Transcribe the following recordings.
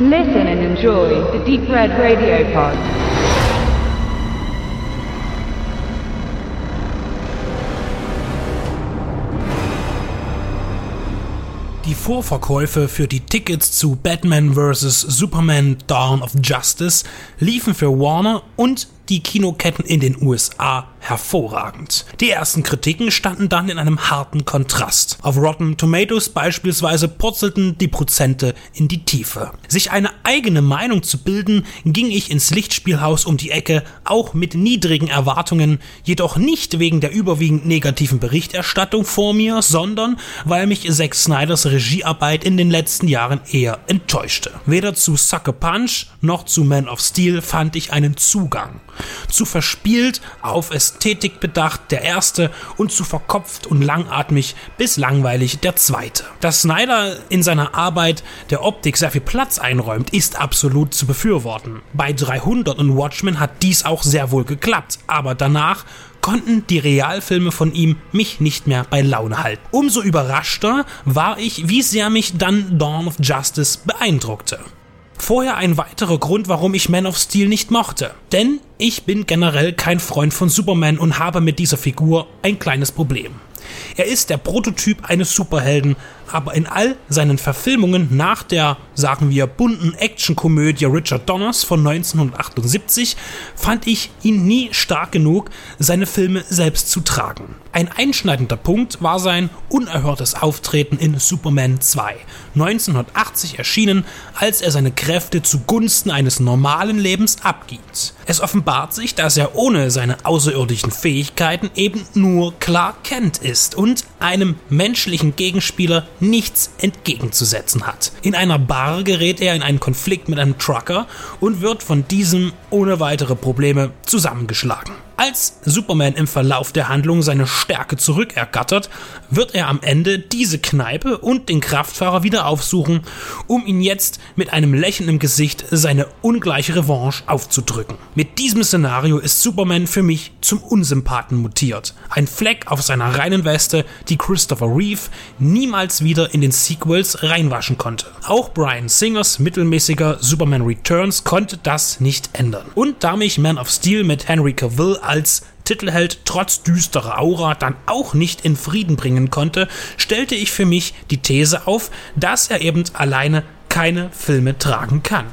Listen and enjoy the Deep Red Radio Pod. Die Vorverkäufe für die Tickets zu Batman vs. Superman Dawn of Justice liefen für Warner und die Kinoketten in den USA hervorragend. Die ersten Kritiken standen dann in einem harten Kontrast. Auf Rotten Tomatoes beispielsweise purzelten die Prozente in die Tiefe. Sich eine eigene Meinung zu bilden, ging ich ins Lichtspielhaus um die Ecke, auch mit niedrigen Erwartungen, jedoch nicht wegen der überwiegend negativen Berichterstattung vor mir, sondern weil mich Zack Snyders Regiearbeit in den letzten Jahren eher enttäuschte. Weder zu Sucker Punch noch zu Man of Steel fand ich einen Zugang. Zu verspielt, auf Ästhetik bedacht der erste und zu verkopft und langatmig bis langweilig der zweite. Dass Snyder in seiner Arbeit der Optik sehr viel Platz einräumt, ist absolut zu befürworten. Bei 300 und Watchmen hat dies auch sehr wohl geklappt, aber danach konnten die Realfilme von ihm mich nicht mehr bei Laune halten. Umso überraschter war ich, wie sehr mich dann Dawn of Justice beeindruckte. Vorher ein weiterer Grund, warum ich Man of Steel nicht mochte. Denn ich bin generell kein Freund von Superman und habe mit dieser Figur ein kleines Problem. Er ist der Prototyp eines Superhelden, aber in all seinen Verfilmungen nach der, sagen wir, bunten Actionkomödie Richard Donners von 1978 fand ich ihn nie stark genug, seine Filme selbst zu tragen. Ein einschneidender Punkt war sein unerhörtes Auftreten in Superman 2, 1980 erschienen, als er seine Kräfte zugunsten eines normalen Lebens abgibt. Es offenbart sich, dass er ohne seine außerirdischen Fähigkeiten eben nur Clark Kent ist und einem menschlichen Gegenspieler nichts entgegenzusetzen hat. In einer Bar gerät er in einen Konflikt mit einem Trucker und wird von diesem ohne weitere Probleme zusammengeschlagen. Als Superman im Verlauf der Handlung seine Stärke zurückergattert, wird er am Ende diese Kneipe und den Kraftfahrer wieder aufsuchen, um ihn jetzt mit einem Lächeln im Gesicht seine ungleiche Revanche aufzudrücken. Mit diesem Szenario ist Superman für mich zum Unsympathen mutiert. Ein Fleck auf seiner reinen Weste, die Christopher Reeve niemals wieder in den Sequels reinwaschen konnte. Auch Brian Singers mittelmäßiger Superman Returns konnte das nicht ändern. Und da mich Man of Steel mit Henry Cavill als Titelheld trotz düsterer Aura dann auch nicht in Frieden bringen konnte, stellte ich für mich die These auf, dass er eben alleine keine Filme tragen kann.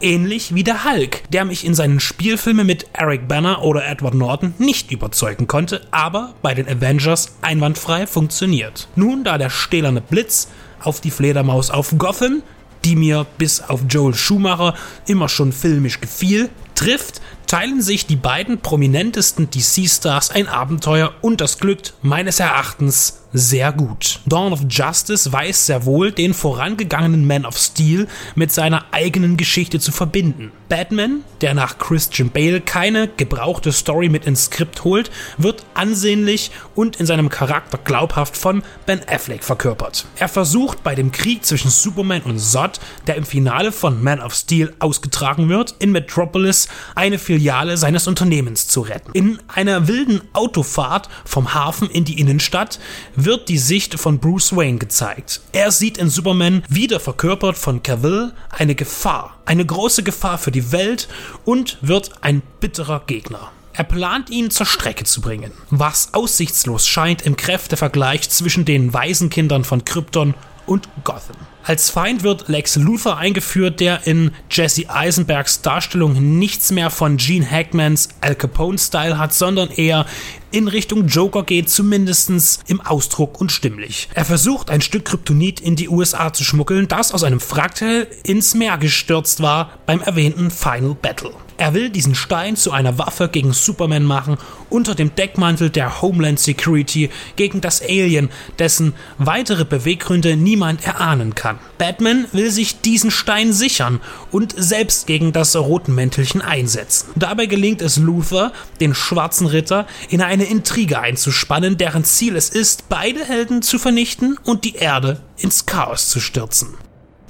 Ähnlich wie der Hulk, der mich in seinen Spielfilmen mit Eric Banner oder Edward Norton nicht überzeugen konnte, aber bei den Avengers einwandfrei funktioniert. Nun, da der stählerne Blitz auf die Fledermaus auf Gotham, die mir bis auf Joel Schumacher immer schon filmisch gefiel, trifft, teilen sich die beiden prominentesten DC-Stars ein Abenteuer und das glückt meines Erachtens sehr gut. Dawn of Justice weiß sehr wohl, den vorangegangenen Man of Steel mit seiner eigenen Geschichte zu verbinden. Batman, der nach Christian Bale keine gebrauchte Story mit ins Skript holt, wird ansehnlich und in seinem Charakter glaubhaft von Ben Affleck verkörpert. Er versucht bei dem Krieg zwischen Superman und Zod, der im Finale von Man of Steel ausgetragen wird, in Metropolis eine Filiale seines Unternehmens zu retten. In einer wilden Autofahrt vom Hafen in die Innenstadt wird die Sicht von Bruce Wayne gezeigt. Er sieht in Superman, wieder verkörpert von Cavill, eine Gefahr, eine große Gefahr für die Welt und wird ein bitterer Gegner. Er plant ihn zur Strecke zu bringen, was aussichtslos scheint im Kräftevergleich zwischen den Waisenkindern von Krypton und Gotham. Als Feind wird Lex Luthor eingeführt, der in Jesse Eisenbergs Darstellung nichts mehr von Gene Hackmans Al Capone-Style hat, sondern eher in Richtung Joker geht, zumindest im Ausdruck und stimmlich. Er versucht, ein Stück Kryptonit in die USA zu schmuggeln, das aus einem Fraktal ins Meer gestürzt war beim erwähnten Final Battle. Er will diesen Stein zu einer Waffe gegen Superman machen, unter dem Deckmantel der Homeland Security gegen das Alien, dessen weitere Beweggründe niemand erahnen kann. Batman will sich diesen Stein sichern und selbst gegen das roten Mäntelchen einsetzen. Dabei gelingt es Luther, den schwarzen Ritter, in eine Intrige einzuspannen, deren Ziel es ist, beide Helden zu vernichten und die Erde ins Chaos zu stürzen.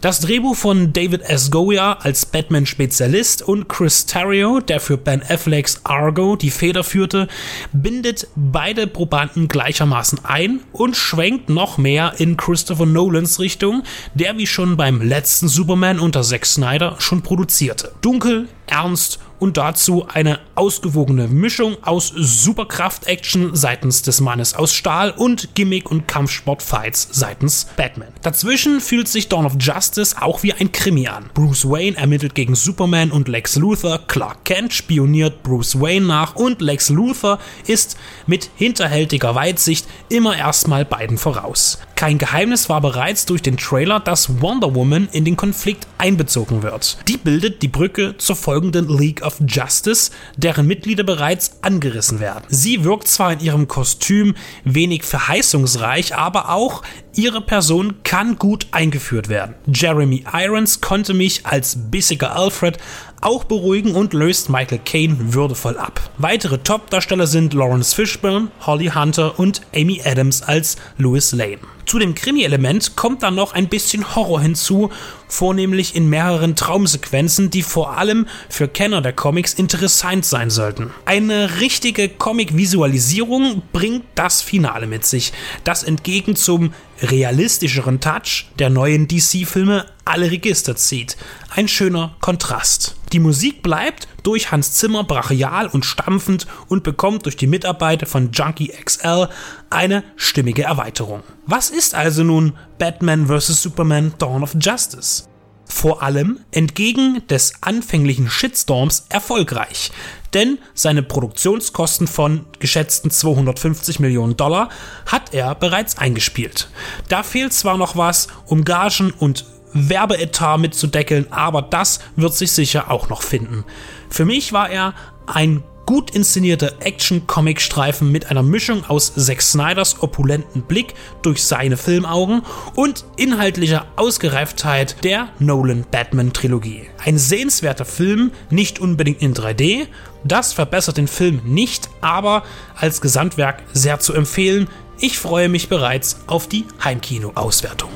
Das Drehbuch von David S. Goya als Batman-Spezialist und Chris Terrio, der für Ben Afflecks Argo die Feder führte, bindet beide Probanden gleichermaßen ein und schwenkt noch mehr in Christopher Nolans Richtung, der wie schon beim letzten Superman unter Zack Snyder schon produzierte. Dunkel, ernst und dazu eine ausgewogene Mischung aus Superkraft-Action seitens des Mannes aus Stahl und Gimmick- und Kampfsport-Fights seitens Batman. Dazwischen fühlt sich Dawn of Justice auch wie ein Krimi an. Bruce Wayne ermittelt gegen Superman und Lex Luthor, Clark Kent spioniert Bruce Wayne nach und Lex Luthor ist mit hinterhältiger Weitsicht immer erstmal beiden voraus. Kein Geheimnis war bereits durch den Trailer, dass Wonder Woman in den Konflikt einbezogen wird. Die bildet die Brücke zur folgenden League of Justice, deren Mitglieder bereits angerissen werden. Sie wirkt zwar in ihrem Kostüm wenig verheißungsreich, aber auch ihre Person kann gut eingeführt werden. Jeremy Irons konnte mich als bissiger Alfred auch beruhigen und löst Michael Caine würdevoll ab. Weitere Top-Darsteller sind Lawrence Fishburne, Holly Hunter und Amy Adams als Louis Lane. Zu dem Krimi-Element kommt dann noch ein bisschen Horror hinzu, vornehmlich in mehreren Traumsequenzen, die vor allem für Kenner der Comics interessant sein sollten. Eine richtige Comic-Visualisierung bringt das Finale mit sich, das entgegen zum realistischeren Touch der neuen DC-Filme alle Register zieht. Ein schöner Kontrast. Die Musik bleibt durch Hans Zimmer brachial und stampfend und bekommt durch die Mitarbeit von Junkie XL eine stimmige Erweiterung. Was ist also nun Batman vs. Superman Dawn of Justice? Vor allem entgegen des anfänglichen Shitstorms erfolgreich, denn seine Produktionskosten von geschätzten 250 Millionen Dollar hat er bereits eingespielt. Da fehlt zwar noch was, um Gagen und Werbeetat mitzudeckeln, aber das wird sich sicher auch noch finden. Für mich war er ein gut inszenierte Action-Comic-Streifen mit einer Mischung aus Zack Snyders opulenten Blick durch seine Filmaugen und inhaltlicher Ausgereiftheit der Nolan-Batman-Trilogie. Ein sehenswerter Film, nicht unbedingt in 3D, das verbessert den Film nicht, aber als Gesamtwerk sehr zu empfehlen. Ich freue mich bereits auf die Heimkino-Auswertung.